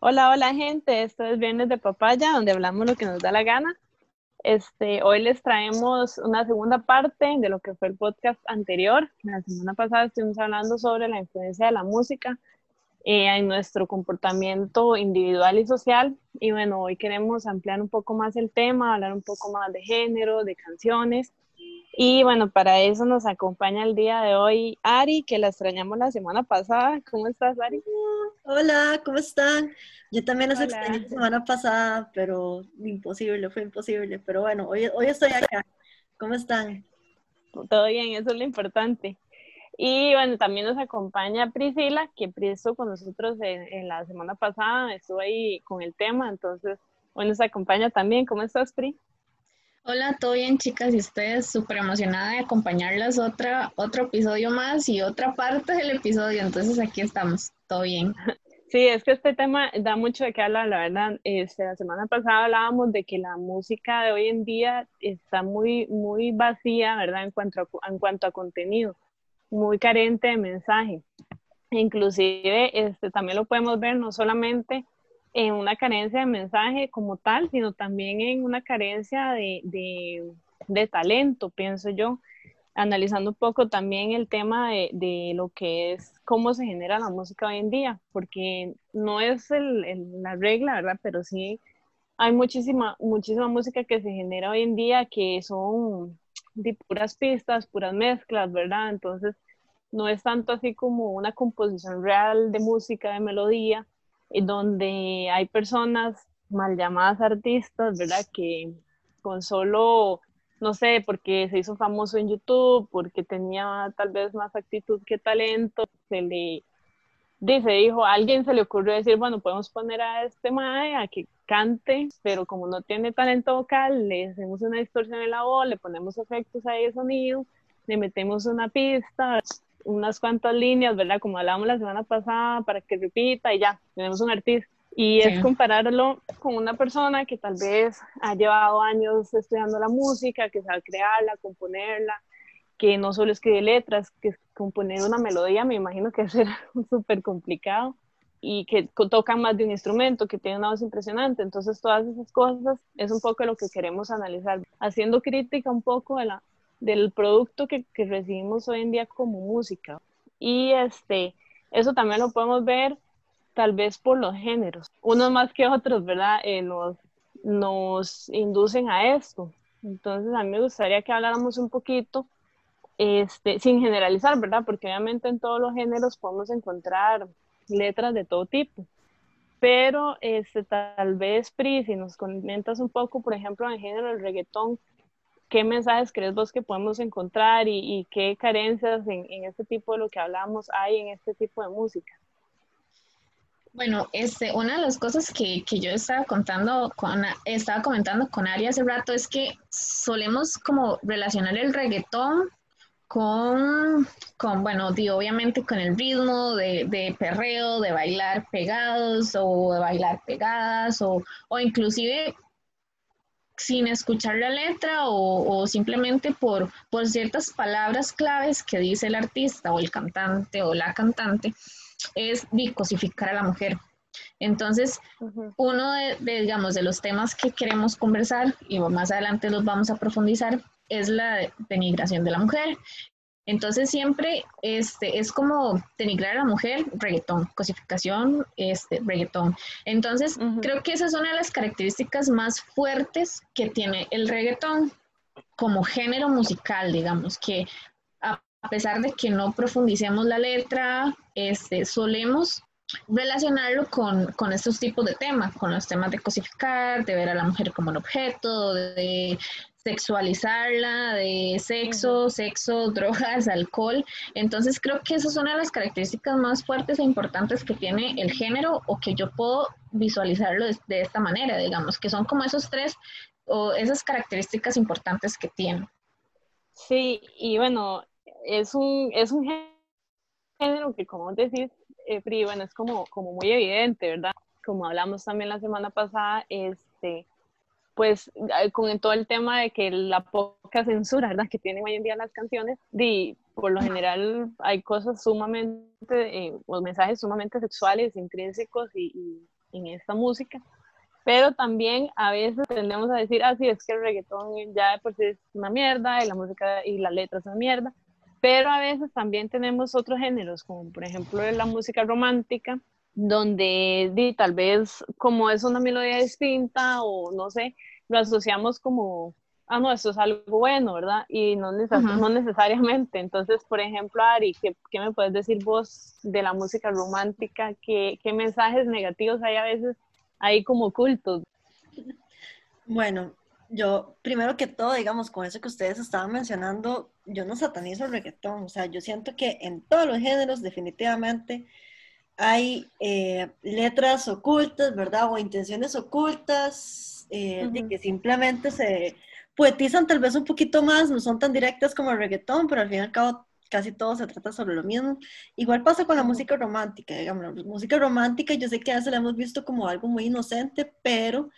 Hola, hola gente, esto es Viernes de Papaya, donde hablamos lo que nos da la gana. Este, hoy les traemos una segunda parte de lo que fue el podcast anterior. La semana pasada estuvimos hablando sobre la influencia de la música eh, en nuestro comportamiento individual y social. Y bueno, hoy queremos ampliar un poco más el tema, hablar un poco más de género, de canciones y bueno, para eso nos acompaña el día de hoy Ari, que la extrañamos la semana pasada. ¿Cómo estás, Ari? Hola, ¿cómo están? Yo también las extrañé la semana pasada, pero imposible, fue imposible. Pero bueno, hoy, hoy estoy acá. ¿Cómo están? Todo bien, eso es lo importante. Y bueno, también nos acompaña Priscila, que estuvo con nosotros en, en, la semana pasada, estuvo ahí con el tema, entonces hoy nos acompaña también. ¿Cómo estás, Pri? Hola, todo bien chicas y ustedes súper emocionada de acompañarlas otra, otro episodio más y otra parte del episodio, entonces aquí estamos, todo bien. Sí, es que este tema da mucho de qué hablar, la verdad. Este, la semana pasada hablábamos de que la música de hoy en día está muy, muy vacía, ¿verdad? En cuanto a, en cuanto a contenido, muy carente de mensaje. Inclusive, este, también lo podemos ver no solamente en una carencia de mensaje como tal, sino también en una carencia de, de, de talento, pienso yo, analizando un poco también el tema de, de, lo que es cómo se genera la música hoy en día, porque no es el, el, la regla, ¿verdad? Pero sí hay muchísima, muchísima música que se genera hoy en día que son de puras pistas, puras mezclas, ¿verdad? Entonces, no es tanto así como una composición real de música, de melodía, donde hay personas mal llamadas artistas, ¿verdad? Que con solo, no sé, porque se hizo famoso en YouTube, porque tenía tal vez más actitud que talento, se le dice, dijo, a alguien se le ocurrió decir, bueno, podemos poner a este mae a que cante, pero como no tiene talento vocal, le hacemos una distorsión en la voz, le ponemos efectos ahí de sonido, le metemos una pista, unas cuantas líneas, ¿verdad? Como hablábamos la semana pasada, para que repita y ya, tenemos un artista. Y es compararlo con una persona que tal vez ha llevado años estudiando la música, que sabe crearla, componerla, que no solo escribe letras, que componer una melodía, me imagino que será súper complicado y que tocan más de un instrumento, que tiene una voz impresionante. Entonces, todas esas cosas es un poco lo que queremos analizar, haciendo crítica un poco de la, del producto que, que, recibimos hoy en día como música. Y este, eso también lo podemos ver tal vez por los géneros. Unos más que otros, ¿verdad? Eh, nos, nos inducen a esto. Entonces, a mí me gustaría que habláramos un poquito, este, sin generalizar, ¿verdad? Porque obviamente en todos los géneros podemos encontrar letras de todo tipo. Pero este, tal vez, Pri, si nos comentas un poco, por ejemplo, en el género del reggaetón, qué mensajes crees vos que podemos encontrar y, y qué carencias en, en, este tipo de lo que hablamos hay en este tipo de música. Bueno, este, una de las cosas que, que yo estaba contando, con, estaba comentando con Ari hace rato es que solemos como relacionar el reggaetón con, con bueno, di, obviamente con el ritmo de, de, perreo, de bailar pegados o de bailar pegadas o, o inclusive sin escuchar la letra o, o simplemente por, por, ciertas palabras claves que dice el artista o el cantante o la cantante, es cosificar a la mujer. Entonces, uh -huh. uno de, de, digamos, de los temas que queremos conversar y más adelante los vamos a profundizar es la denigración de la mujer. Entonces siempre este, es como denigrar a la mujer, reggaetón, cosificación, este, reggaetón. Entonces uh -huh. creo que esa es una de las características más fuertes que tiene el reggaetón como género musical, digamos, que a pesar de que no profundicemos la letra, este, solemos relacionarlo con, con, estos tipos de temas, con los temas de cosificar, de ver a la mujer como un objeto, de sexualizarla, de sexo, uh -huh. sexo, drogas, alcohol. Entonces creo que esas son una de las características más fuertes e importantes que tiene el género o que yo puedo visualizarlo de, de esta manera, digamos, que son como esos tres o esas características importantes que tiene. Sí, y bueno, es un, es un género que como decís, eh, bueno, es como, como muy evidente, ¿verdad? Como hablamos también la semana pasada, este, pues con todo el tema de que la poca censura. Que tienen hoy en día las canciones, di, por lo general hay cosas sumamente, eh, o mensajes sumamente sexuales, intrínsecos y, en esta música, pero también a veces tendemos a decir, ah, sí, es que el reggaetón ya por sí es una mierda, y la música y las letras son mierda, pero a veces también tenemos otros géneros, como por ejemplo la música romántica, donde di, tal vez como es una melodía distinta o no sé, lo asociamos como, ah, no, esto es algo bueno, ¿verdad? Y no, no necesariamente. Entonces, por ejemplo, Ari, ¿qué, ¿qué, me puedes decir vos de la música romántica? ¿Qué, ¿Qué mensajes negativos hay a veces ahí como ocultos? Bueno, yo, primero que todo, digamos, con eso que ustedes estaban mencionando, yo no satanizo el reggaetón, o sea, yo siento que en todos los géneros definitivamente hay eh, letras ocultas, ¿verdad? O intenciones ocultas, eh, que simplemente se poetizan tal vez un poquito más, no son tan directas como el reggaetón, pero al fin y al cabo casi todo se trata sobre lo mismo. Igual pasa con la música romántica, digamos, la música romántica yo sé que a veces la hemos visto como algo muy inocente, pero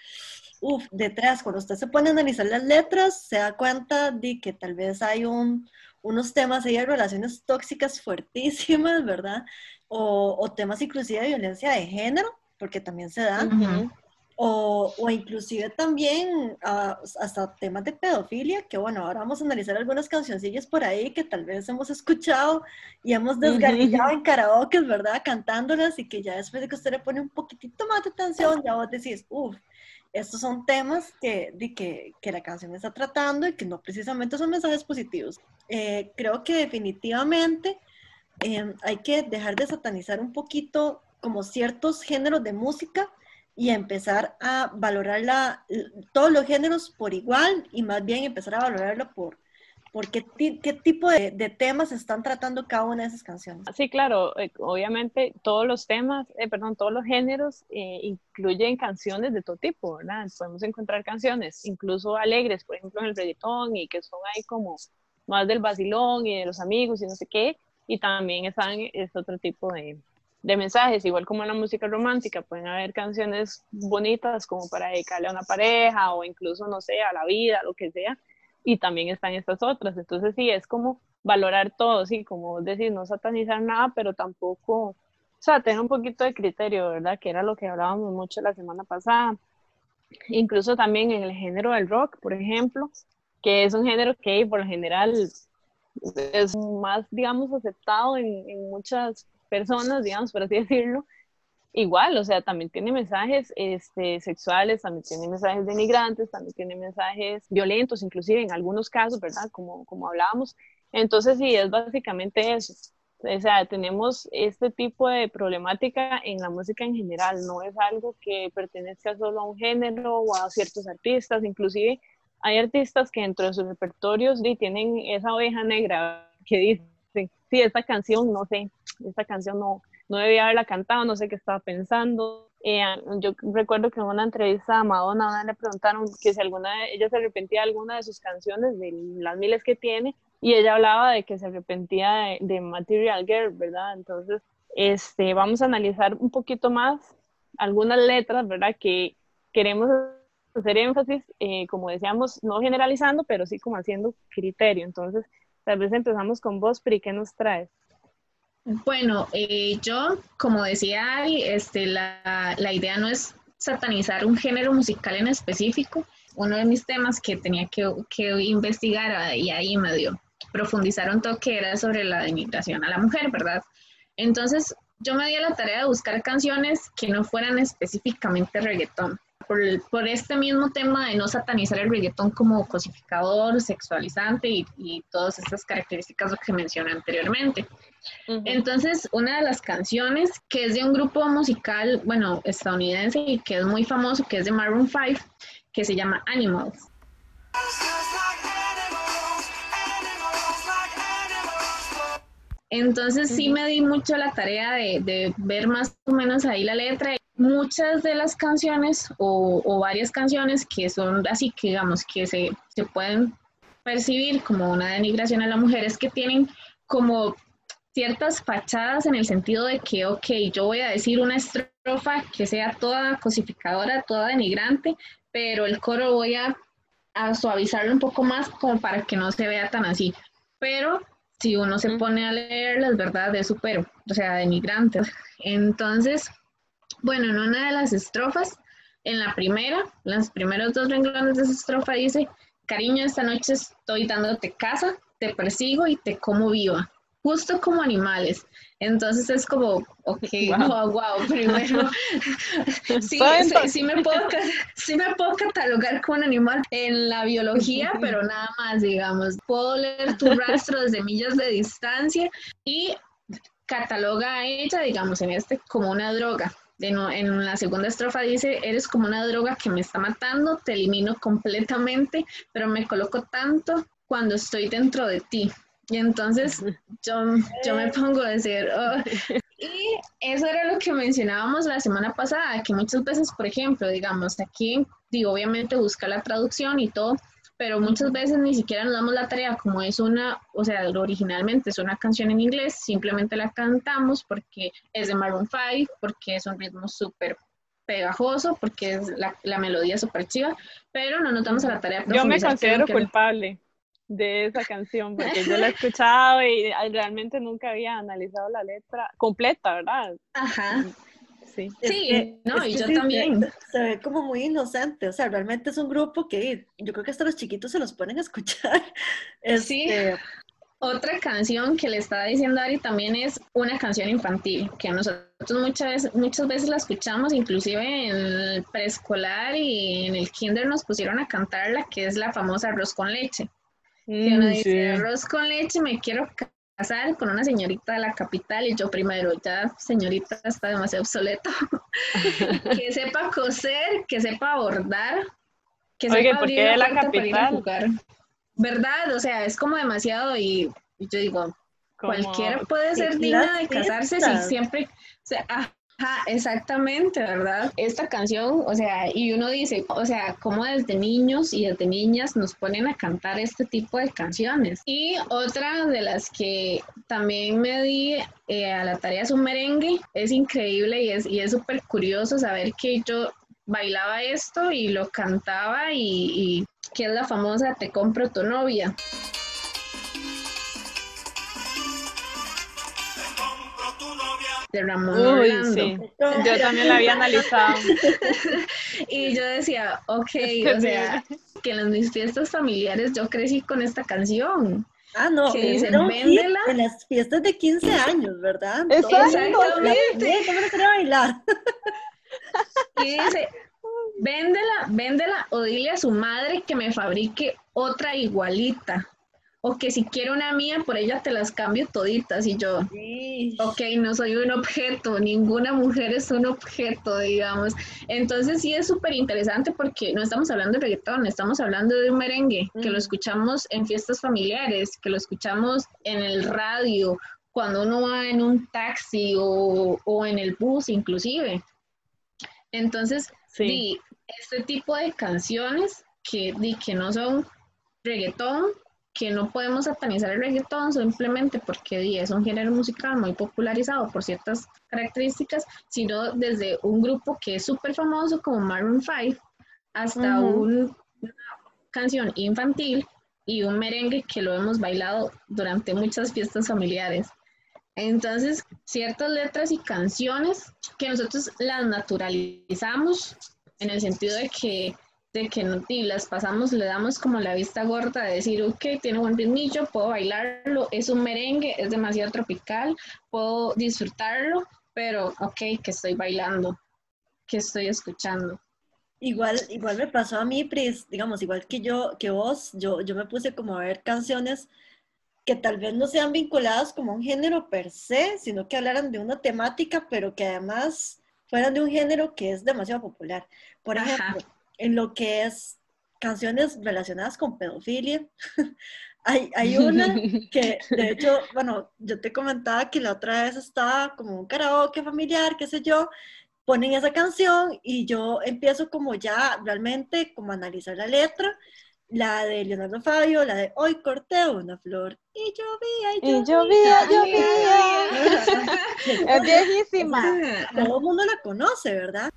Uf, detrás, cuando usted se pone a analizar las letras, se da cuenta de que tal vez hay un, unos temas ahí de relaciones tóxicas fuertísimas, ¿verdad? O, o, temas inclusive de violencia de género, porque también se dan. o, o, inclusive también ah, hasta temas de pedofilia, que bueno, ahora vamos a analizar algunas cancioncillas por ahí que tal vez hemos escuchado y hemos desgarrillado en karaoke, ¿verdad? Cantándolas y que ya después de que usted le pone un poquitito más de atención, ya vos decís, uff, estos son temas que, de que, que, la canción está tratando y que no precisamente son mensajes positivos. Eh, creo que definitivamente em, hay que dejar de satanizar un poquito como ciertos géneros de música y empezar a valorar todos los géneros por igual y más bien empezar a valorarlo por, por qué, qué tipo de, de, temas están tratando cada una de esas canciones. Sí, claro, eh, obviamente todos los temas, eh, perdón, todos los géneros eh, incluyen canciones de todo tipo, ¿verdad? Podemos encontrar canciones incluso alegres, por ejemplo, en el reggaetón y que son ahí como más del vacilón y de los amigos y no sé qué, y también están este otro tipo de, de mensajes, igual como en la música romántica, pueden haber canciones bonitas como para dedicarle a una pareja o incluso, no sé, a la vida, lo que sea, y también están estas otras. Entonces sí, es como valorar todo, sí, como decir, no satanizar nada, pero tampoco, o sea, tener un poquito de criterio, ¿verdad? Que era lo que hablábamos mucho la semana pasada. Incluso también en el género del rock, por ejemplo, que es un género que por lo general es más, digamos, aceptado en, en muchas personas, digamos, por así decirlo, igual, o sea, también tiene mensajes este, sexuales, también tiene mensajes denigrantes, también tiene mensajes violentos, inclusive en algunos casos, ¿verdad? Como, como hablábamos. Entonces, sí, es básicamente eso. O sea, tenemos este tipo de problemática en la música en general, no es algo que pertenezca solo a un género o a ciertos artistas, inclusive hay artistas que dentro de sus repertorios tienen esa oveja negra que dicen, sí, esta canción, no sé, esta canción no, no debía haberla cantado, no sé qué estaba pensando. Eh, yo recuerdo que en una entrevista a Madonna le preguntaron que si alguna de, ella se arrepentía de alguna de sus canciones, de las miles que tiene, y ella hablaba de que se arrepentía de, Material Girl, ¿verdad? Entonces, este, vamos a analizar un poquito más algunas letras, ¿verdad? Que queremos hacer énfasis, eh, como decíamos, no generalizando, pero sí como haciendo criterio. Entonces, tal vez empezamos con vos, Pri, ¿qué nos traes? Bueno, eh, yo, como decía Ari, este, la, la, idea no es satanizar un género musical en específico. Uno de mis temas que tenía que, que investigar y ahí me dio profundizar un toque era sobre la denigración a la mujer, ¿verdad? Entonces, yo me di a la tarea de buscar canciones que no fueran específicamente reggaetón por, este mismo tema de no satanizar el reggaetón como cosificador, sexualizante y, todas estas características que mencioné anteriormente. Entonces, una de las canciones que es de un grupo musical, bueno, estadounidense y que es muy famoso, que es de Maroon 5, que se llama Animals. Entonces sí me di mucho la tarea de, de, ver más o menos ahí la letra muchas de las canciones o, varias canciones que son así que digamos que se, se, pueden percibir como una denigración a la mujer es que tienen como ciertas fachadas en el sentido de que, ok, yo voy a decir una estrofa que sea toda cosificadora, toda denigrante, pero el coro voy a, a suavizarlo un poco más como para que no se vea tan así. Pero si uno se pone a leer las verdades de supero, o sea, denigrante. Entonces, bueno, en una de las estrofas, en la primera, los primeros dos renglones de esa estrofa dice, cariño, esta noche estoy dándote casa, te persigo y te como viva justo como animales. Entonces es como, ok, wow, wow, primero, sí, sí, me puedo, sí me puedo catalogar como un animal en la biología, pero nada más, digamos, puedo leer tu rastro desde millas de distancia y cataloga a ella, digamos, en este como una droga. En, la segunda estrofa dice, eres como una droga que me está matando, te elimino completamente, pero me coloco tanto cuando estoy dentro de ti. Y entonces yo, yo me pongo a decir, oh". y eso era lo que mencionábamos la semana pasada, que muchas veces, por ejemplo, digamos, aquí, digo, obviamente busca la traducción y todo, pero muchas veces ni siquiera nos damos la tarea, como es una, o sea, originalmente es una canción en inglés, simplemente la cantamos porque es de Maroon 5, porque es un ritmo súper pegajoso, porque es la, la melodía súper chiva, pero no nos damos a la tarea. Yo me considero culpable de esa canción, porque yo la he escuchado y realmente nunca había analizado la letra completa, ¿verdad? Ajá. Sí, sí no, y yo también. Se, ve como muy inocente, o sea, realmente es un grupo que yo creo que hasta los chiquitos se los ponen a escuchar. Sí. Este, Otra canción que le estaba diciendo Ari también es una canción infantil, que nosotros muchas veces, muchas veces la escuchamos, inclusive en el preescolar y en el kinder nos pusieron a cantarla, que es la famosa arroz con leche que uno mm, dice, arroz con leche, me quiero casar con una señorita de la capital y yo primero, ya señorita está demasiado obsoleto. que sepa coser, que sepa bordar, que sepa abrir la capital? ¿Verdad? O sea, es como demasiado y, yo digo, cualquiera puede ser digna de casarse si siempre, o sea, ah, Ajá, exactamente, ¿verdad? Esta canción, o sea, y uno dice, o sea, como desde niños y desde niñas nos ponen a cantar este tipo de canciones. Y otra de las que también me di eh, a la tarea es un merengue, es increíble y es y es súper curioso saber que yo bailaba esto y lo cantaba y, y que es la famosa Te compro tu novia. De Ramón Sí. Yo también la había analizado. y yo decía, ok, o sea, que en mis fiestas familiares yo crecí con esta canción. Ah, no, que dicen, véndela. En las fiestas de 15 años, ¿verdad? Exactamente. ¿Cómo bailar? Y dice, véndela, véndela o dile a su madre que me fabrique otra igualita o que si quiero una mía, por ella te las cambio toditas. Y yo, ok, no soy un objeto, ninguna mujer es un objeto, digamos. Entonces sí es súper interesante porque no estamos hablando de reggaetón, estamos hablando de un merengue, que lo escuchamos en fiestas familiares, que lo escuchamos en el radio, cuando uno va en un taxi o, en el bus inclusive. Entonces, sí. este tipo de canciones que, que no son reggaetón, que no podemos satanizar el reggaetón simplemente porque es un género musical muy popularizado por ciertas características, sino desde un grupo que es súper famoso como Maroon 5 hasta una canción infantil y un merengue que lo hemos bailado durante muchas fiestas familiares. Entonces, ciertas letras y canciones que nosotros las naturalizamos en el sentido de que de que no, y las pasamos, le damos como la vista gorda de decir, ok, tiene buen ritmillo, puedo bailarlo, es un merengue, es demasiado tropical, puedo disfrutarlo, pero ok, que estoy bailando, que estoy escuchando. Igual, igual me pasó a mí, Pris, digamos, igual que yo, que vos, yo, yo me puse como a ver canciones que tal vez no sean vinculadas como un género per se, sino que hablaran de una temática, pero que además fueran de un género que es demasiado popular. Por ejemplo, en lo que es canciones relacionadas con pedofilia. hay, hay una que, de hecho, bueno, yo te comentaba que la otra vez estaba como un karaoke familiar, qué sé yo, ponen esa canción y yo empiezo como ya realmente como a analizar la letra la de Leonardo Fabio, la de Hoy corté una flor y llovía y Y llovía. llovía, llovía. Es viejísima. Todo el mundo la conoce, ¿verdad?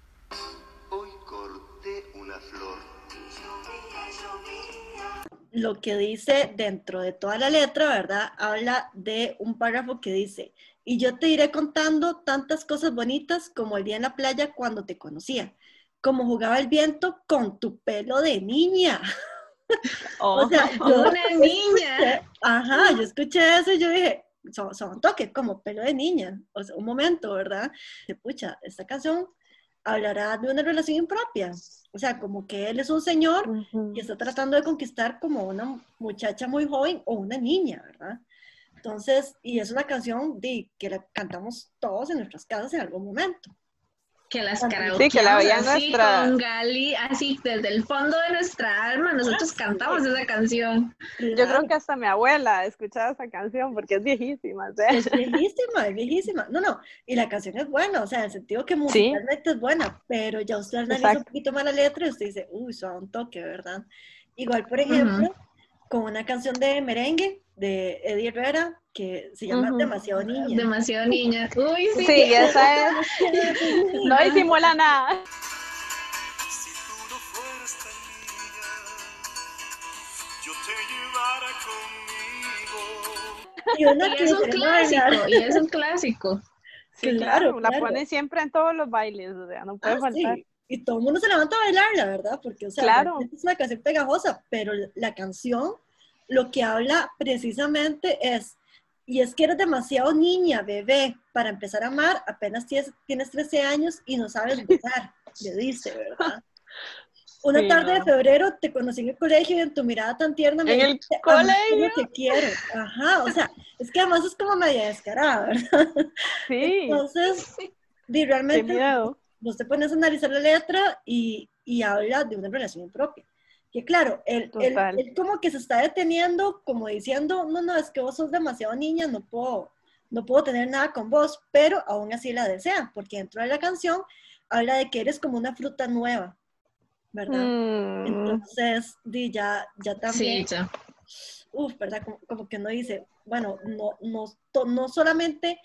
Lo que dice dentro de toda la letra, ¿verdad? Habla de un párrafo que dice, y yo te iré contando tantas cosas bonitas como el día en la playa cuando te conocía, como jugaba el viento con tu pelo de niña. Oh. O sea, yo Una niña. Ajá, yo escuché eso y yo dije, son, son toque, como pelo de niña. O sea, un momento, ¿verdad? De pucha, esta canción hablará de una relación impropia. O sea, como que él es un señor Ujú. y está tratando de conquistar como una muchacha muy joven o una niña, ¿verdad? Entonces, y es una canción de, que la cantamos todos en nuestras casas en algún momento. Que las Sí, que la veían así nuestra- con Gali, así desde el fondo de nuestra alma, nosotros Ah, sí. cantamos esa canción. Yo creo que hasta mi abuela escuchaba esa canción porque es viejísima. sea. Es viejísima, es viejísima. No, no, y la canción es buena, o sea, en el sentido que musicalmente es buena, pero ya usted analiza un poquito más la letra y usted dice, uy, suena un toque, ¿verdad? Igual, por ejemplo, con una canción de merengue de Eddie Herrera que se llama. Demasiado Niña. Demasiado niña. Uy, sí. Sí, esa es. No disimula nada. Si tú no fueras tan niña, yo te llevara conmigo. Y una Y es un clásico, y es un clásico. Sí, Claro, claro, la claro. ponen siempre en todos los bailes, o sea, no puede Ah, faltar. sí. Y todo el mundo se levanta a bailar, la verdad, porque, o sea, Claro. es una canción pegajosa, pero la canción lo que habla precisamente es, y es que eres demasiado niña, bebé, para empezar a amar, apenas tienes, tienes 13 años y no sabes besar, le dice, ¿verdad? Una Sí, tarde de febrero te conocí en el colegio y en tu mirada tan tierna me dijiste, "Amarte es colegio". quiero. Ajá, o sea, es que además es como media descarada, ¿verdad? Sí, Entonces, qué realmente vos te pones a analizar la letra y, y habla de una relación impropia. Que claro, él, él- él como que se está deteniendo, como diciendo, no, no, es que vos sos demasiado niña, no puedo, no puedo tener nada con vos, pero aún así la desea, porque dentro de la canción habla de que eres como una fruta nueva, ¿verdad? Mm, Entonces, di, ya, ya también Sí, ya. uf, ¿verdad? Como, como que no dice, bueno, no, no, to- no solamente,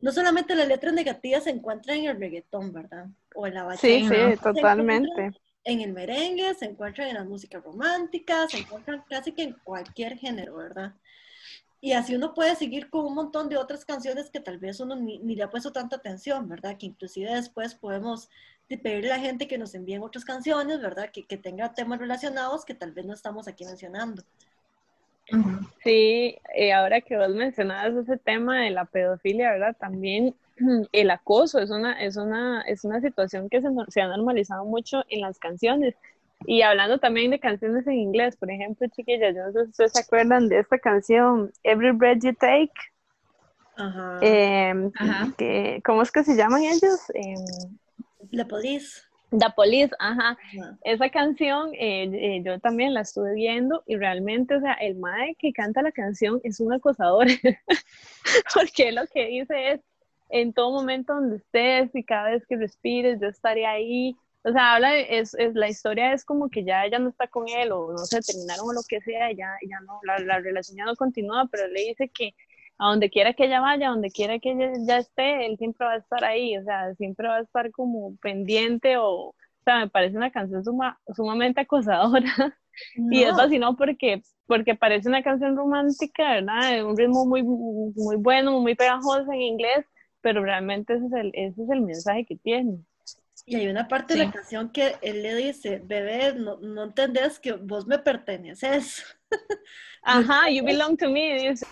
no solamente las letras negativas se encuentran en el reggaetón, ¿verdad? O en la bachata. sí, sí, totalmente. En el merengue, se encuentran en la música romántica, se encuentran casi que en cualquier género, ¿verdad? Y así uno puede seguir con un montón de otras canciones que tal vez uno ni, ni le ha puesto tanta atención, ¿verdad? Que inclusive después podemos de pedirle a la gente que nos envíen otras canciones, ¿verdad? Que, que tenga temas relacionados que tal vez no estamos aquí mencionando. Sí, eh, ahora que vos mencionabas ese tema de la pedofilia, ¿verdad? También el acoso es una, es una, es una situación que se, no- se ha normalizado mucho en las canciones. Y hablando también de canciones en inglés, por ejemplo, chiquillas, yo no sé si ustedes se acuerdan de esta canción, Every Breath You Take, Ajá. em, Ajá. que, ¿cómo es que se llaman ellos? Em, La Police. The Police, ajá. Ajá. Esa canción eh, eh, yo también la estuve viendo y realmente, o sea, el mae que canta la canción es un acosador, porque lo que dice es, en todo momento donde estés y cada vez que respires, yo estaré ahí. O sea, habla, de- es, es, la historia es como que ya ella no está con él o no sé, terminaron o lo que sea, ya, ya no, la, la relación ya no continúa, pero le dice que a donde quiera que ella vaya, a donde quiera que ella ya esté, él siempre va a estar ahí, o sea, siempre va a estar como pendiente o, o sea, me parece una canción suma- sumamente acosadora y es No, vacilón porque, porque parece una canción romántica, ¿verdad? De un ritmo muy, muy bueno, muy pegajoso en inglés, pero realmente ese es el, ese es el mensaje que tiene. Y hay una parte de la canción que él le dice, bebé, no, no entendés que vos me perteneces. Ajá, you belong to me, dice.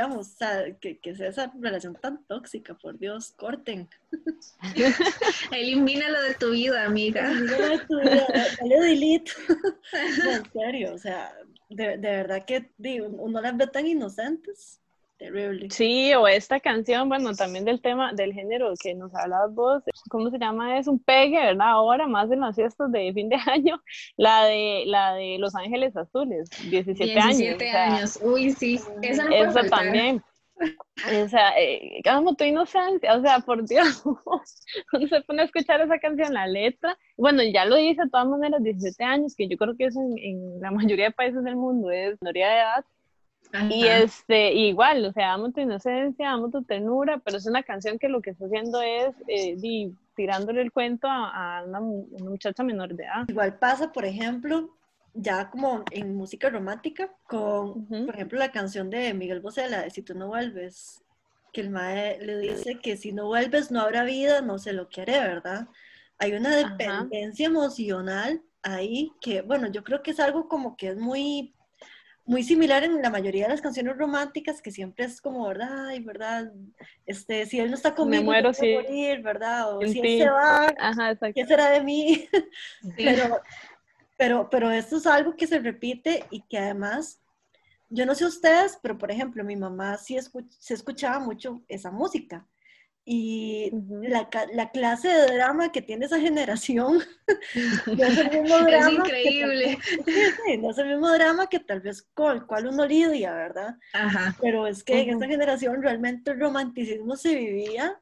Digamos, o sea, que, que sea esa relación tan tóxica, por Dios, corten. Elimínalo de tu vida, amiga. Mira tu vida, dale delete. No, en serio, o sea, de, de verdad que digo, uno las ve tan inocentes. Terrible. Sí, o esta canción, bueno, también del tema, del género que nos hablabas vos, ¿cómo se llama? Es un pegue, ¿verdad? Ahora, más en las fiestas de fin de año, la de, la de Los Ángeles Azules, 17, años. 17 o sea, años. Uy, sí. Esa no faltar. también. O sea, eh, tu inocencia, o sea, por Dios, cuando se pone a escuchar esa canción, la letra, bueno, ya lo dice de todas maneras, 17 años, que yo creo que eso en, en la mayoría de países del mundo es minoría de edad, y este, igual, o sea, amo tu inocencia, amo tu ternura, pero es una canción que lo que está haciendo es eh, di- tirándole el cuento a, a una, mu- una muchacha menor de edad. Igual pasa, por ejemplo, ya como en música romántica, con, por ejemplo, la canción de Miguel Bosé, la de Si tú no vuelves, que el mae le dice que si no vuelves no habrá vida, no sé lo que haré, ¿verdad? Hay una Ajá. dependencia emocional ahí que, bueno, yo creo que es algo como que es muy, muy similar en la mayoría de las canciones románticas, que siempre es como, ¿verdad? Ay, ¿verdad? Este, si él no está conmigo, muero, voy a sí. morir, ¿verdad? O En si él ti. se va, Ajá. ¿qué será de mí? Sí. Pero, pero, pero esto es algo que se repite y que además, yo no sé ustedes, pero por ejemplo, mi mamá sí escu- se escuchaba mucho esa música. Y Ujú. la, ca- la clase de drama que tiene esa generación no es el mismo Es drama. que tal increíble. sí, no es el mismo drama que tal vez con el cual uno lidia, ¿verdad? Ajá. Pero es que en Ujú. esta generación realmente el romanticismo se vivía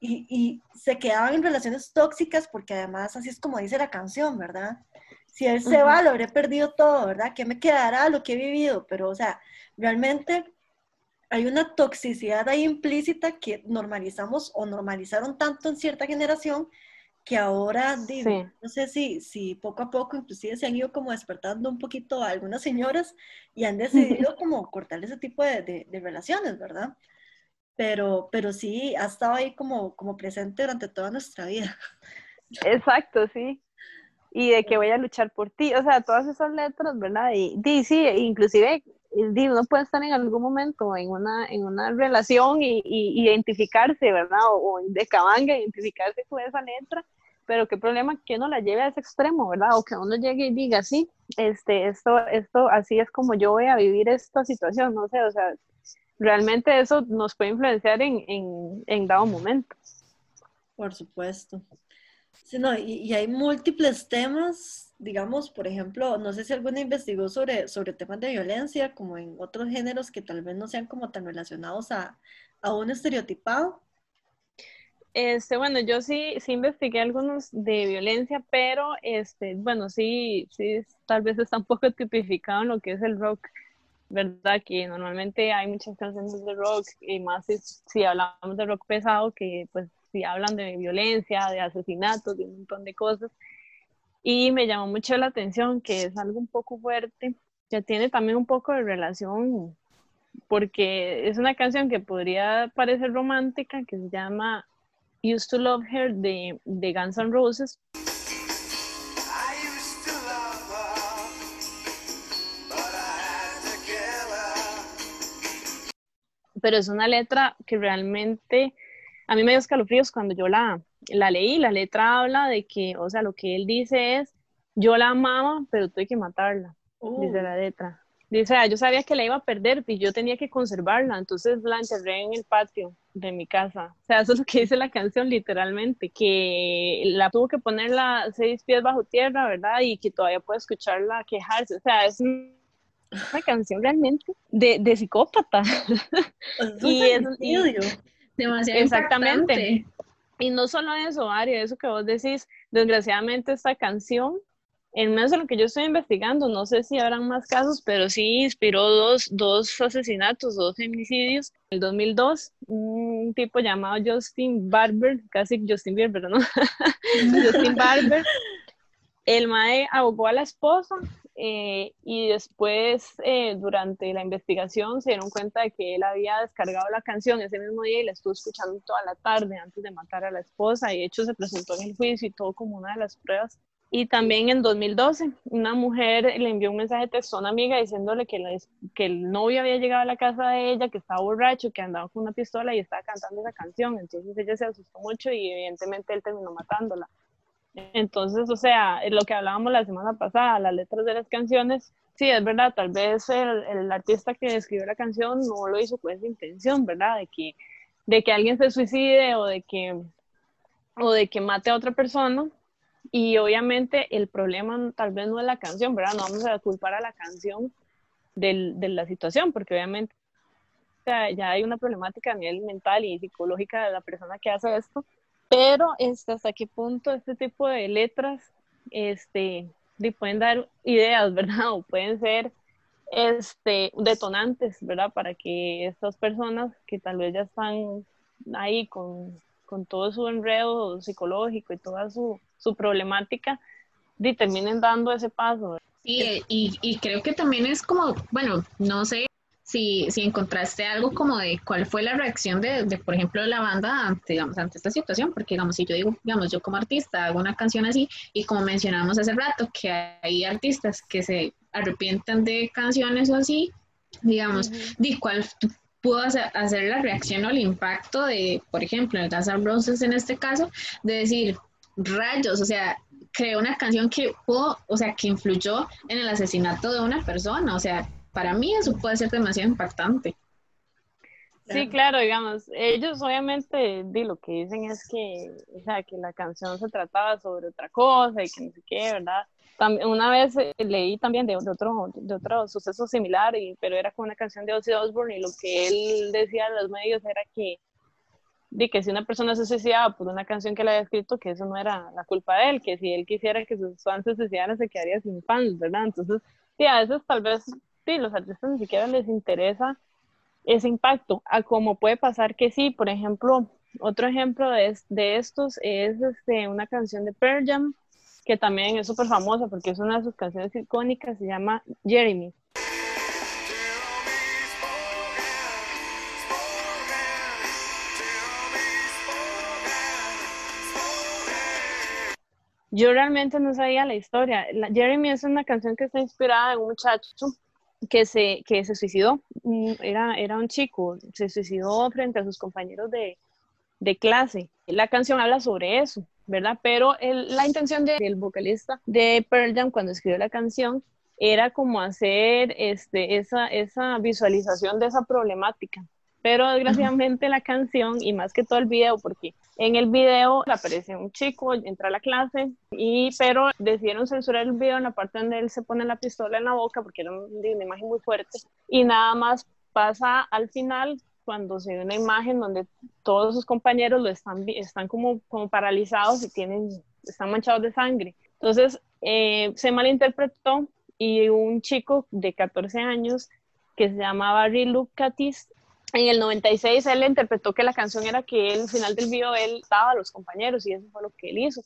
y, y se quedaban en relaciones tóxicas porque además así es como dice la canción, ¿verdad? Si él se Ujú. va, lo habré perdido todo, ¿verdad? ¿Qué me quedará lo que he vivido? Pero, o sea, realmente hay una toxicidad ahí implícita que normalizamos o normalizaron tanto en cierta generación que ahora, di- Sí. no sé si, si poco a poco inclusive se han ido como despertando un poquito a algunas señoras y han decidido como cortar ese tipo de, de- de relaciones, ¿verdad? Pero, pero sí, ha estado ahí como, como presente durante toda nuestra vida. Exacto, sí. Y de que voy a luchar por ti, o sea, todas esas letras, ¿verdad? Y, di, sí, inclusive, uno puede estar en algún momento en una, en una relación y, identificarse, ¿verdad? O, o de cabanga, identificarse con esa letra, pero qué problema que uno la lleve a ese extremo, ¿verdad? O que uno llegue y diga, sí, este, esto, esto, así es como yo voy a vivir esta situación, no sé, o sea, realmente eso nos puede influenciar en, en, en dado momento. Por supuesto. Sí, no, y hay múltiples temas, digamos, por ejemplo, no sé si alguna investigó sobre, sobre temas de violencia, como en otros géneros que tal vez no sean como tan relacionados a, a un estereotipado. Este, bueno, yo sí, sí investigué algunos de violencia, pero este, bueno, sí, sí, tal vez está un poco tipificado en lo que es el rock, ¿verdad? Que normalmente hay muchas canciones de rock, y más si, si hablamos de rock pesado, que pues sí hablan de violencia, de asesinatos, de un montón de cosas. Y me llamó mucho la atención que es algo un poco fuerte, que tiene también un poco de relación, porque es una canción que podría parecer romántica, que se llama Used to Love Her de, de Guns N' Roses, pero es una letra que realmente a mí me dio escalofríos cuando yo la, la leí. La letra habla de que, o sea, lo que él dice es, yo la amaba, pero tuve que matarla, dice Uh, la letra. Dice, "Ah, yo sabía que la iba a perder y yo tenía que conservarla, entonces la enterré en el patio de mi casa. O sea, eso es lo que dice la canción literalmente, que la tuvo que ponerla seis pies bajo tierra, ¿verdad? Y que todavía puede escucharla quejarse. O sea, es una canción realmente de, de psicópata. es un y es- y-. Demasiado Exactamente. impactante. Y no solo eso, Ari, eso que vos decís, desgraciadamente esta canción, en menos de lo que yo estoy investigando, no sé si habrán más casos, pero sí inspiró dos, dos asesinatos, dos femicidios. En el 2002, un tipo llamado Justin Barber, casi Justin Bieber, ¿no? Justin Barber, el mae ahogó a la esposa eh, y después eh, durante la investigación se dieron cuenta de que él había descargado la canción ese mismo día y la estuvo escuchando toda la tarde antes de matar a la esposa y de hecho se presentó en el juicio y todo como una de las pruebas. Y también en 2012 una mujer le envió un mensaje de texto a una amiga diciéndole que, la- que el novio había llegado a la casa de ella, que estaba borracho, que andaba con una pistola y estaba cantando esa canción. Entonces ella se asustó mucho y evidentemente él terminó matándola. Entonces, o sea, es lo que hablábamos la semana pasada, las letras de las canciones, sí, es verdad, tal vez el, el artista que escribió la canción no lo hizo con esa intención, ¿verdad? De que, de que alguien se suicide o de que, o de que mate a otra persona. Y obviamente el problema tal vez no es la canción, ¿verdad? No vamos a culpar a la canción del- de la situación, porque obviamente ya hay una problemática a nivel mental y psicológica de la persona que hace esto, pero este, hasta qué punto este tipo de letras este, le pueden dar ideas, ¿verdad? O pueden ser este, detonantes, ¿verdad? Para que estas personas que tal vez ya están ahí con, con todo su enredo psicológico y toda su, su problemática, terminen dando ese paso. Sí, y, y creo que también es como, bueno, no sé si, si encontraste algo como de cuál fue la reacción de, de, por ejemplo, de la banda ante, digamos, ante esta situación, porque digamos, si yo digo, digamos, yo como artista hago una canción así, y como mencionábamos hace rato, que hay artistas que se arrepienten de canciones o así, digamos, de cuál pudo hacer, hacer la reacción o el impacto de, por ejemplo, el Guns N' Roses en este caso, de decir, rayos, o sea, creó una canción que pudo, o sea, que influyó en el asesinato de una persona, o sea, para mí eso puede ser demasiado impactante. Sí, claro, digamos, ellos obviamente di, lo que dicen es que, o sea, que la canción se trataba sobre otra cosa y que no sé qué, ¿verdad? También, una vez eh, leí también de, de, otro, de otro suceso similar, y, pero era con una canción de Ozzy Osbourne y lo que él decía a los medios era que, di, que si una persona se suicidaba por una canción que le había escrito, que eso no era la culpa de él, que si él quisiera que sus fans se suicidaran se quedaría sin fans, ¿verdad? Entonces, sí, a veces tal vez sí, los artistas ni siquiera les interesa ese impacto, a como puede pasar que sí, por ejemplo, otro ejemplo de, de estos es este, una canción de Pearl Jam, que también es súper famosa porque es una de sus canciones icónicas, se llama Jeremy. Yo realmente no sabía la historia. Jeremy es una canción que está inspirada en un muchacho que se, que se suicidó. Era, era un chico, se suicidó frente a sus compañeros de, de clase. La canción habla sobre eso, ¿verdad? Pero el, la intención de, del vocalista de Pearl Jam cuando escribió la canción era como hacer este, esa, esa visualización de esa problemática. Pero desgraciadamente la canción, y más que todo el video, porque en el video aparece un chico, entra a la clase, y, pero decidieron censurar el video en la parte donde él se pone la pistola en la boca, porque era una imagen muy fuerte, y nada más pasa al final cuando se ve una imagen donde todos sus compañeros lo están, están como, como paralizados y tienen, están manchados de sangre. Entonces, eh, se malinterpretó y un chico de 14 años que se llamaba Rilu Katis, en el 96 él interpretó que la canción era que él, al final del video él estaba a los compañeros y eso fue lo que él hizo.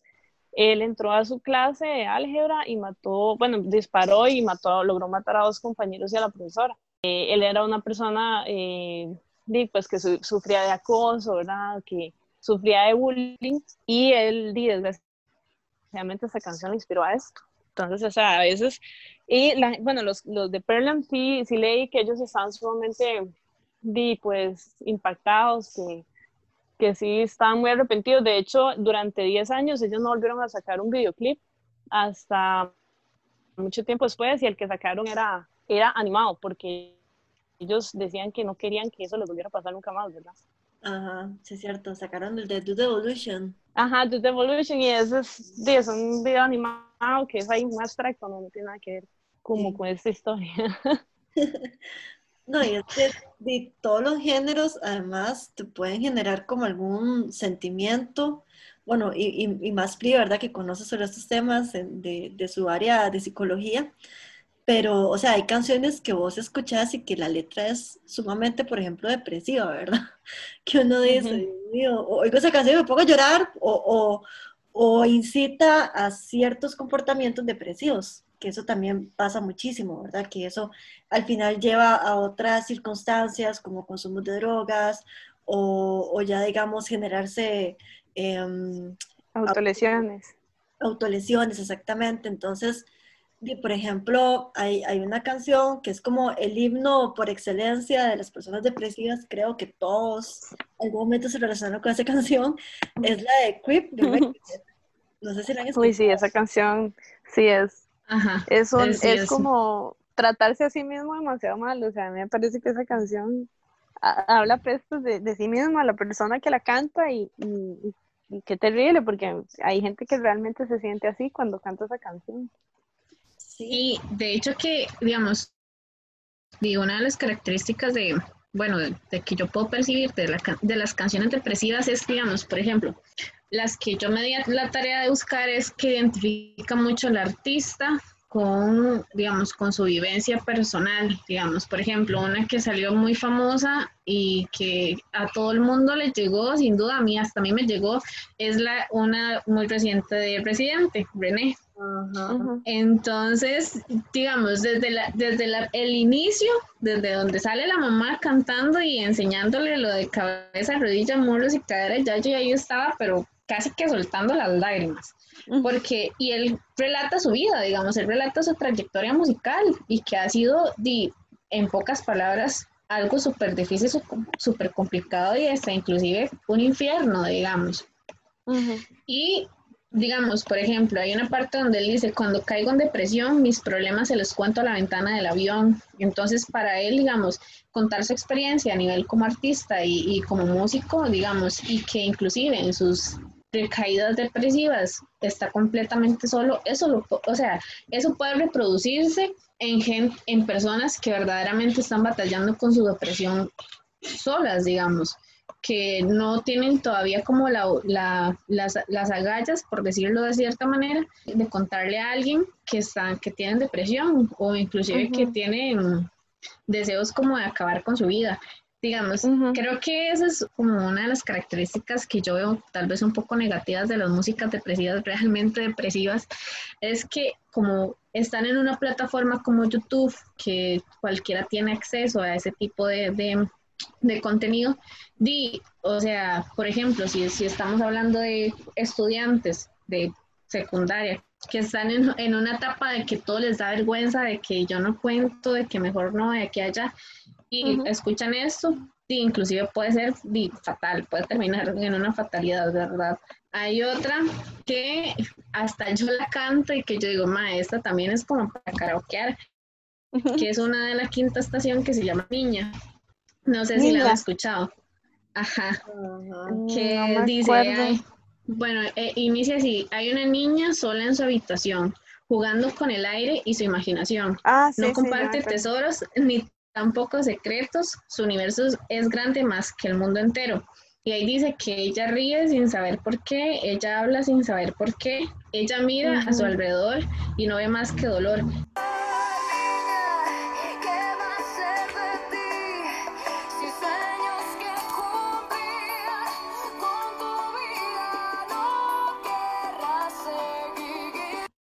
Él entró a su clase de álgebra y mató, bueno, disparó y mató, logró matar a dos compañeros y a la profesora. Eh, él era una persona eh, pues que su, sufría de acoso, ¿verdad? Que sufría de bullying y él, desgraciadamente, esa canción le inspiró a esto. Entonces, o sea, a veces, y la, bueno, los, los de Perlam sí, sí leí que ellos están sumamente, di, pues, impactados, que, que sí estaban muy arrepentidos. De hecho, durante 10 años ellos no volvieron a sacar un videoclip hasta mucho tiempo después y el que sacaron era, era animado porque ellos decían que no querían que eso les volviera a pasar nunca más, ¿verdad? Ajá, sí es cierto, sacaron el de Do the Evolution. Ajá, Do the Evolution y ese es, es un video animado que es ahí un abstracto, no, no tiene nada que ver como Sí. con esta historia. No, y es que de todos los géneros, además, te pueden generar como algún sentimiento, bueno, y, y, y más Pli, ¿verdad? Que conoce sobre estos temas de, su área de psicología, pero, o sea, hay canciones que vos escuchás y que la letra es sumamente, por ejemplo, depresiva, ¿verdad? Que uno dice, Ujú. Dios mío, o oigo esa canción y me pongo a llorar, o, o, o incita a ciertos comportamientos depresivos, que eso también pasa muchísimo, ¿verdad? Que eso al final lleva a otras circunstancias como consumo de drogas o, o ya, digamos, generarse em, Autolesiones. autolesiones, exactamente. Entonces, por ejemplo, hay, hay una canción que es como el himno por excelencia de las personas depresivas, creo que todos en algún momento se relacionaron con esa canción, es la de Creep de. No sé si la han Uy, sí, escuchado. esa canción sí es, Ajá. es, un- es como tratarse a sí mismo demasiado mal, o sea, a mí me parece que esa canción ha- habla prestos de, de sí mismo a la persona que la canta y, y, y qué terrible, porque hay gente que realmente se siente así cuando canta esa canción. Sí, de hecho que, digamos, digo, una de las características de, bueno, de, que yo puedo percibir de, de las canciones depresivas es, digamos, por ejemplo, las que yo me di la tarea de buscar es que identifica mucho al artista con, digamos, con su vivencia personal, digamos, por ejemplo, una que salió muy famosa y que a todo el mundo le llegó, sin duda a mí, hasta a mí me llegó, es la, una muy reciente de Residente, René. Entonces, digamos, desde, la, desde la- el inicio, desde donde sale la mamá cantando y enseñándole lo de cabeza, rodilla, muslos y cadera, ya yo ahí estaba, pero casi que soltando las lágrimas. Porque, y él relata su vida, digamos, él relata su trayectoria musical y que ha sido, di, en pocas palabras, algo súper difícil, súper complicado y hasta inclusive un infierno, digamos. Ujú. Y digamos, por ejemplo, hay una parte donde él dice, cuando caigo en depresión, mis problemas se los cuento a la ventana del avión. Entonces, para él, digamos, contar su experiencia a nivel como artista y, y como músico, digamos, y que inclusive en sus recaídas depresivas está completamente solo, eso lo, o sea, eso puede reproducirse en, gen- en personas que verdaderamente están batallando con su depresión solas, digamos que no tienen todavía como la, la- las, las agallas, por decirlo de cierta manera, de contarle a alguien que, está, que tienen depresión o inclusive que tienen deseos como de acabar con su vida. Digamos, creo que esa es como una de las características que yo veo tal vez un poco negativas de las músicas depresivas, realmente depresivas, es que como están en una plataforma como YouTube, que cualquiera tiene acceso a ese tipo de, de, de contenido, di, o sea, por ejemplo, si, si estamos hablando de estudiantes de secundaria que están en, en una etapa de que todo les da vergüenza, de que yo no cuento, de que mejor no, de que haya, y escuchan esto, di, inclusive puede ser fatal, puede terminar en una fatalidad, ¿verdad? Hay otra que hasta yo la canto y que yo digo, ma, esta también es como para karaokear, que es una de la quinta estación que se llama Niña. No sé si la han escuchado. Ajá, que No dice, ay, bueno, eh, inicia así, hay una niña sola en su habitación, jugando con el aire y su imaginación. Ah, sí, No comparte tesoros ni tampoco secretos, su universo es- grande más que el mundo entero. Y ahí dice que ella ríe sin saber por qué, ella habla sin saber por qué, ella mira a su alrededor y no ve más que dolor.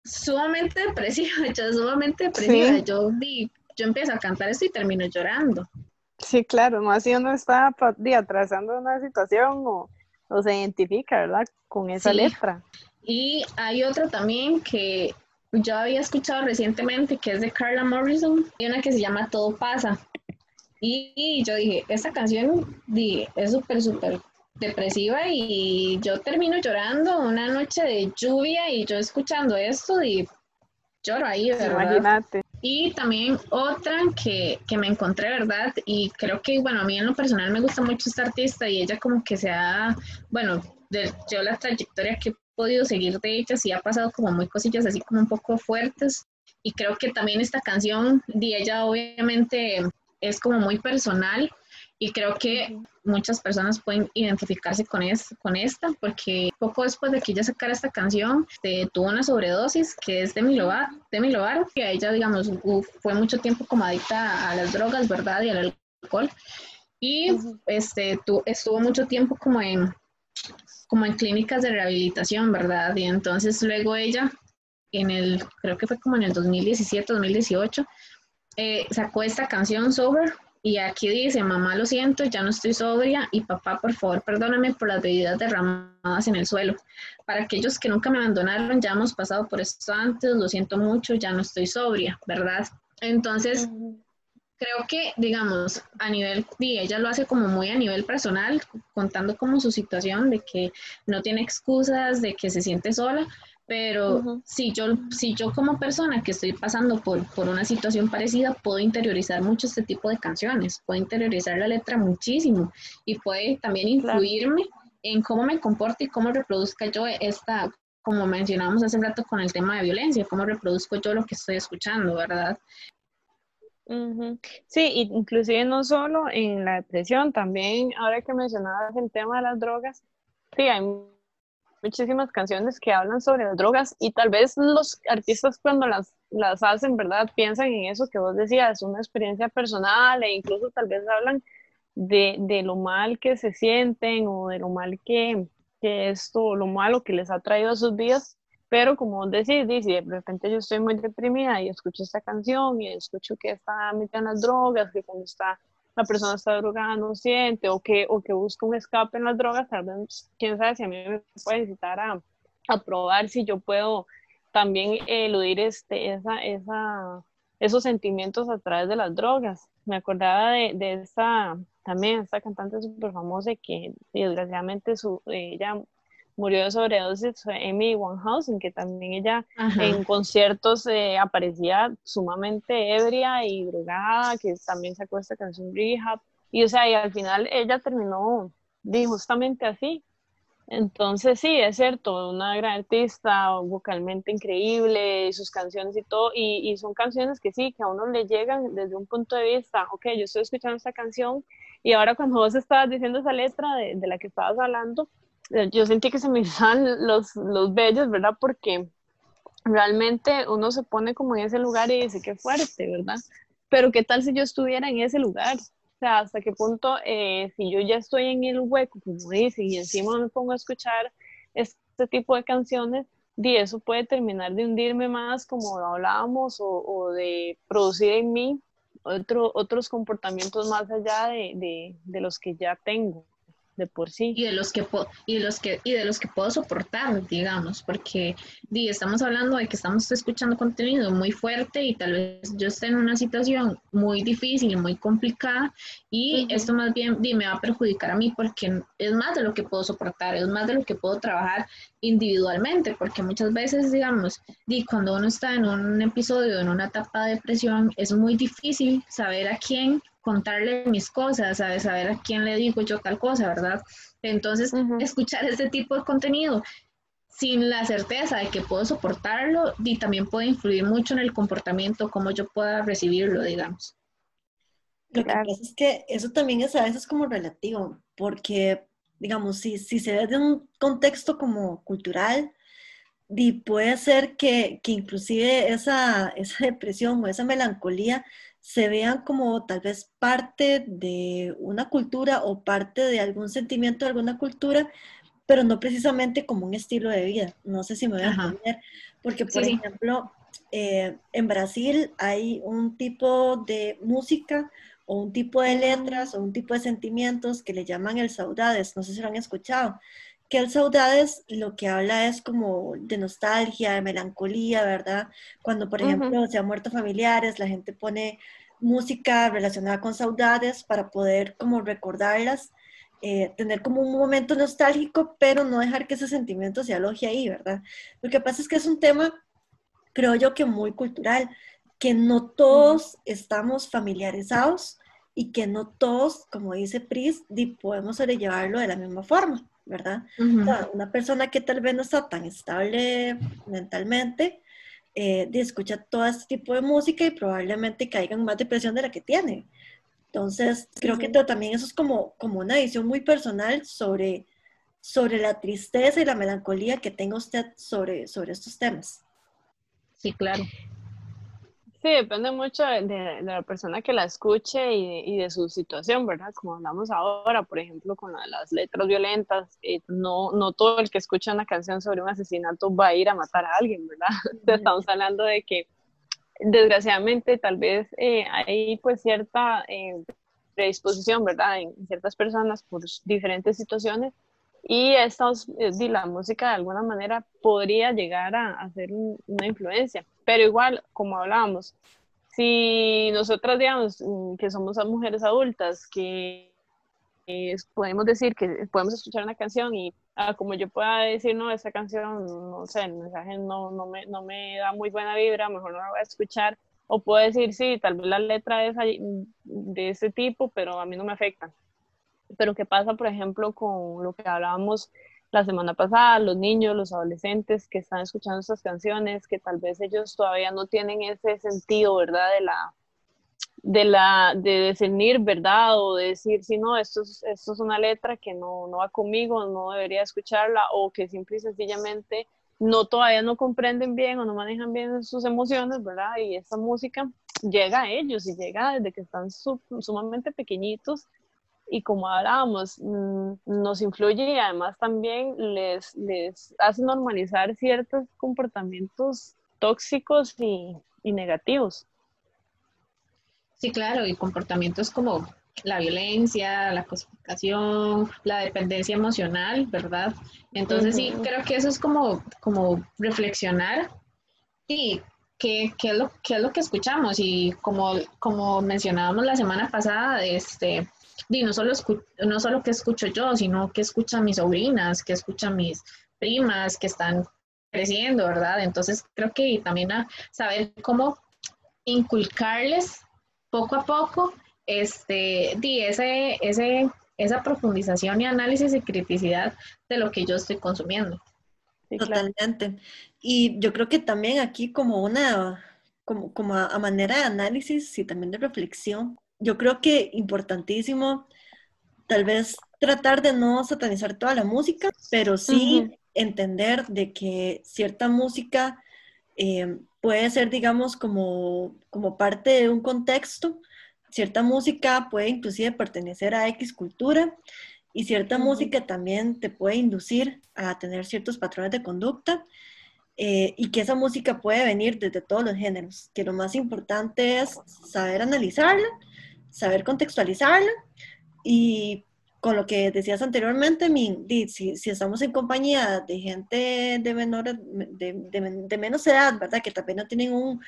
Sumamente depresiva, yo sumamente depresiva, Sí. yo, di- yo empiezo a cantar esto y termino llorando. Sí, claro, más si uno está atravesando una situación o, o se identifica, ¿verdad? Con esa Sí. letra. Y hay otra también que yo había escuchado recientemente, que es de Carla Morrison, y una que se llama Todo pasa. Y, y yo dije, esta canción di, es súper, súper depresiva y yo termino llorando una noche de lluvia y yo escuchando esto y lloro ahí, ¿verdad? Imagínate. Y también otra que, que me encontré, ¿verdad? Y creo que, bueno, a mí en lo personal me gusta mucho esta artista y ella como que se ha, bueno, de, yo la trayectoria que he podido seguir de ella, sí ha pasado como muy cosillas así como un poco fuertes. Y creo que también esta canción de ella obviamente es como muy personal y creo que muchas personas pueden identificarse con, es, con esta porque poco después de que ella sacara esta canción este, tuvo una sobredosis que es Demi Lovato, Demi Lovato que a ella digamos fue mucho tiempo como adicta a las drogas, ¿verdad? Y al alcohol y este, tu, estuvo mucho tiempo como en, como en clínicas de rehabilitación, ¿verdad? Y entonces luego ella en el, creo que fue como en el 2017, 2018, eh, sacó esta canción Sober y aquí dice, mamá lo siento, ya no estoy sobria y papá por favor perdóname por las bebidas derramadas en el suelo. Para aquellos que nunca me abandonaron, ya hemos pasado por esto antes, lo siento mucho, ya no estoy sobria, ¿verdad? Entonces, creo que, digamos, a nivel, y ella lo hace como muy a nivel personal, contando como su situación de que no tiene excusas, de que se siente sola, pero si yo, si yo como persona que estoy pasando por, por una situación parecida, puedo interiorizar mucho este tipo de canciones, puedo interiorizar la letra muchísimo y puede también Claro. influirme en cómo me comporte y cómo reproduzca yo esta, como mencionamos hace rato con el tema de violencia, cómo reproduzco yo lo que estoy escuchando, ¿verdad? Sí, inclusive no solo en la depresión, también ahora que mencionabas el tema de las drogas, sí, hay muchísimas canciones que hablan sobre las drogas y tal vez los artistas cuando las, las hacen, ¿verdad? Piensan en eso que vos decías, una experiencia personal e incluso tal vez hablan de, de lo mal que se sienten o de lo mal que, que esto, lo malo que les ha traído a sus vidas. Pero como vos decís, dice, de repente yo estoy muy deprimida y escucho esta canción y escucho que está metida en las drogas, que cuando está la persona está drogada no siente o que, o que busca un escape en las drogas, tal vez, quién sabe si a mí me puede incitar a, a probar si yo puedo también eludir este, esa, esa, esos sentimientos a través de las drogas. Me acordaba de, de esta, también esta cantante súper famosa que desgraciadamente su, ella murió de sobredosis, fue Amy Winehouse, que también ella Ajá. en conciertos eh, aparecía sumamente ebria y drogada, que también sacó esta canción Rehab, y o sea, y al final ella terminó justamente así. Entonces sí, es cierto, una gran artista, vocalmente increíble, sus canciones y todo, y, y son canciones que sí, que a uno le llegan desde un punto de vista, ok, yo estoy escuchando esta canción, y ahora cuando vos estabas diciendo esa letra de, de la que estabas hablando, yo sentí que se me izaban los, los vellos, ¿verdad? Porque realmente uno se pone como en ese lugar y dice, qué fuerte, ¿verdad? Pero qué tal si yo estuviera en ese lugar? O sea, hasta qué punto, eh, si yo ya estoy en el hueco, como dice, y encima me pongo a escuchar este tipo de canciones, y eso puede terminar de hundirme más, como hablábamos, o, o de producir en mí otro, otros comportamientos más allá de, de, de los que ya tengo de por sí. y de los que po- y de los que y de los que puedo soportar digamos porque di, estamos hablando de que estamos escuchando contenido muy fuerte y tal vez yo esté en una situación muy difícil y muy complicada y esto más bien di, me va a perjudicar a mí porque es más de lo que puedo soportar es más de lo que puedo trabajar individualmente porque muchas veces digamos di, cuando uno está en un episodio en una etapa de depresión es muy difícil saber a quién contarle mis cosas, ¿sabes? Saber a quién le digo yo tal cosa, ¿verdad? Entonces, Ujú. escuchar este tipo de contenido sin la certeza de que puedo soportarlo y también puede influir mucho en el comportamiento, cómo yo pueda recibirlo, digamos. Lo que pasa es que eso también es a veces como relativo, porque, digamos, si, si se ve de un contexto como cultural, di, puede ser que, que inclusive esa, esa depresión o esa melancolía se vean como tal vez parte de una cultura o parte de algún sentimiento de alguna cultura, pero no precisamente como un estilo de vida. No sé si me voy a entender, porque por sí. ejemplo, eh, en Brasil hay un tipo de música o un tipo de letras o un tipo de sentimientos que le llaman el saudades, no sé si lo han escuchado, que el saudades lo que habla es como de nostalgia, de melancolía, ¿verdad? Cuando, por ejemplo, se han muerto familiares, la gente pone música relacionada con saudades para poder como recordarlas, eh, tener como un momento nostálgico, pero no dejar que ese sentimiento se aloje ahí, ¿verdad? Lo que pasa es que es un tema, creo yo, que muy cultural, que no todos estamos familiarizados y que no todos, como dice Pris, podemos sobrellevarlo de la misma forma, ¿verdad? Ujú. O sea, una persona que tal vez no está tan estable mentalmente, eh, escucha todo este tipo de música y probablemente caiga en más depresión de la que tiene. Entonces, creo que también eso es como, como una visión muy personal sobre, sobre la tristeza y la melancolía que tenga usted sobre, sobre estos temas. Sí, claro. Sí, depende mucho de, de la persona que la escuche y de, y de su situación, ¿verdad? Como hablamos ahora, por ejemplo, con la- las letras violentas, eh, no, no todo el que escucha una canción sobre un asesinato va a ir a matar a alguien, ¿verdad? Estamos hablando de que desgraciadamente tal vez eh, hay pues cierta eh, predisposición, ¿verdad? En ciertas personas por diferentes situaciones y estos, eh, la música de alguna manera podría llegar a, a ser un- una influencia, pero igual, como hablábamos, si nosotras, digamos, mm, que somos mujeres adultas, que eh, podemos decir que podemos escuchar una canción y ah, como yo pueda decir, no, esa canción, no sé, el mensaje no, no, me, no me da muy buena vibra, mejor no la voy a escuchar, o puedo decir, sí, tal vez la letra es mm, de ese tipo, pero a mí no me afecta. Pero ¿qué pasa, por ejemplo, con lo que hablábamos la semana pasada, los niños, los adolescentes que están escuchando estas canciones, que tal vez ellos todavía no tienen ese sentido, ¿verdad? De la, de la de discernir verdad o de decir si no esto es, esto es una letra que no, no va conmigo no debería escucharla o que simple y sencillamente no todavía no comprenden bien o no manejan bien sus emociones verdad y esta música llega a ellos y llega desde que están su- sumamente pequeñitos y como hablábamos, mm, nos influye y además también les, les hace normalizar ciertos comportamientos tóxicos y, y negativos. Sí, claro, y comportamientos como la violencia, la cosificación, la dependencia emocional, ¿verdad? Entonces sí, creo que eso es como, como reflexionar y qué, qué es lo, qué es lo que escuchamos y como, como mencionábamos la semana pasada, este, no solo, escu- no solo que escucho yo, sino que escuchan mis sobrinas, que escuchan mis primas que están creciendo, ¿verdad? Entonces creo que también a saber cómo inculcarles poco a poco este, di, ese, ese, esa profundización y análisis y criticidad de lo que yo estoy consumiendo. Sí, claro. Totalmente. Y yo creo que también aquí como una, como, como a, a manera de análisis y también de reflexión, yo creo que importantísimo tal vez tratar de no satanizar toda la música, pero sí Ujú. entender de que cierta música eh, puede ser, digamos, como, como parte de un contexto. Cierta música puede inclusive pertenecer a X cultura y cierta Ujú. música también te puede inducir a tener ciertos patrones de conducta eh, y que esa música puede venir desde todos los géneros, que lo más importante es saber analizarla, saber contextualizarla y con lo que decías anteriormente, si, si estamos en compañía de gente de, menor, de, de- de menos edad, ¿verdad? Que también no tienen un,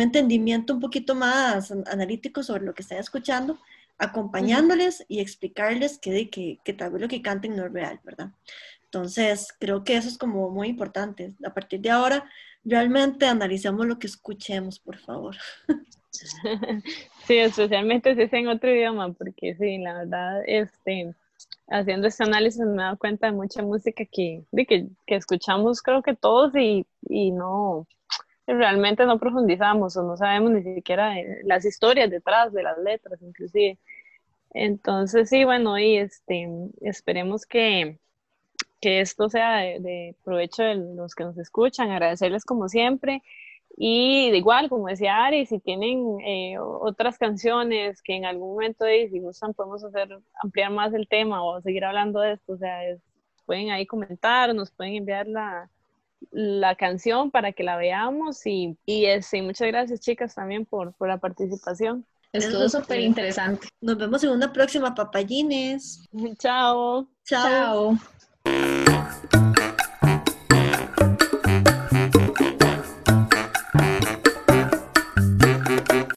entendimiento un poquito más an- analítico sobre lo que están escuchando, acompañándoles y explicarles que, que, que tal vez lo que canten no es real, ¿verdad? Entonces, creo que eso es como muy importante. A partir de ahora, realmente analicemos lo que escuchemos, por favor. Sí, especialmente si es en otro idioma, porque sí, la verdad, este, haciendo este análisis me he dado cuenta de mucha música que, que, escuchamos creo que todos y, y no, realmente no profundizamos o no sabemos ni siquiera eh, las historias detrás de las letras, inclusive. Entonces, sí, bueno, y este, esperemos que, que esto sea de provecho de los que nos escuchan, agradecerles como siempre. Y de igual, como decía Ari, si tienen eh, otras canciones que en algún momento, eh, si gustan, podemos hacer, ampliar más el tema o seguir hablando de esto, o sea, es- pueden ahí comentar, nos pueden enviar la, la canción para que la veamos y, y este, muchas gracias chicas también por, por la participación. Estuvo súper interesante. Nos vemos en una próxima, papayines. Chao. Chao. Chao.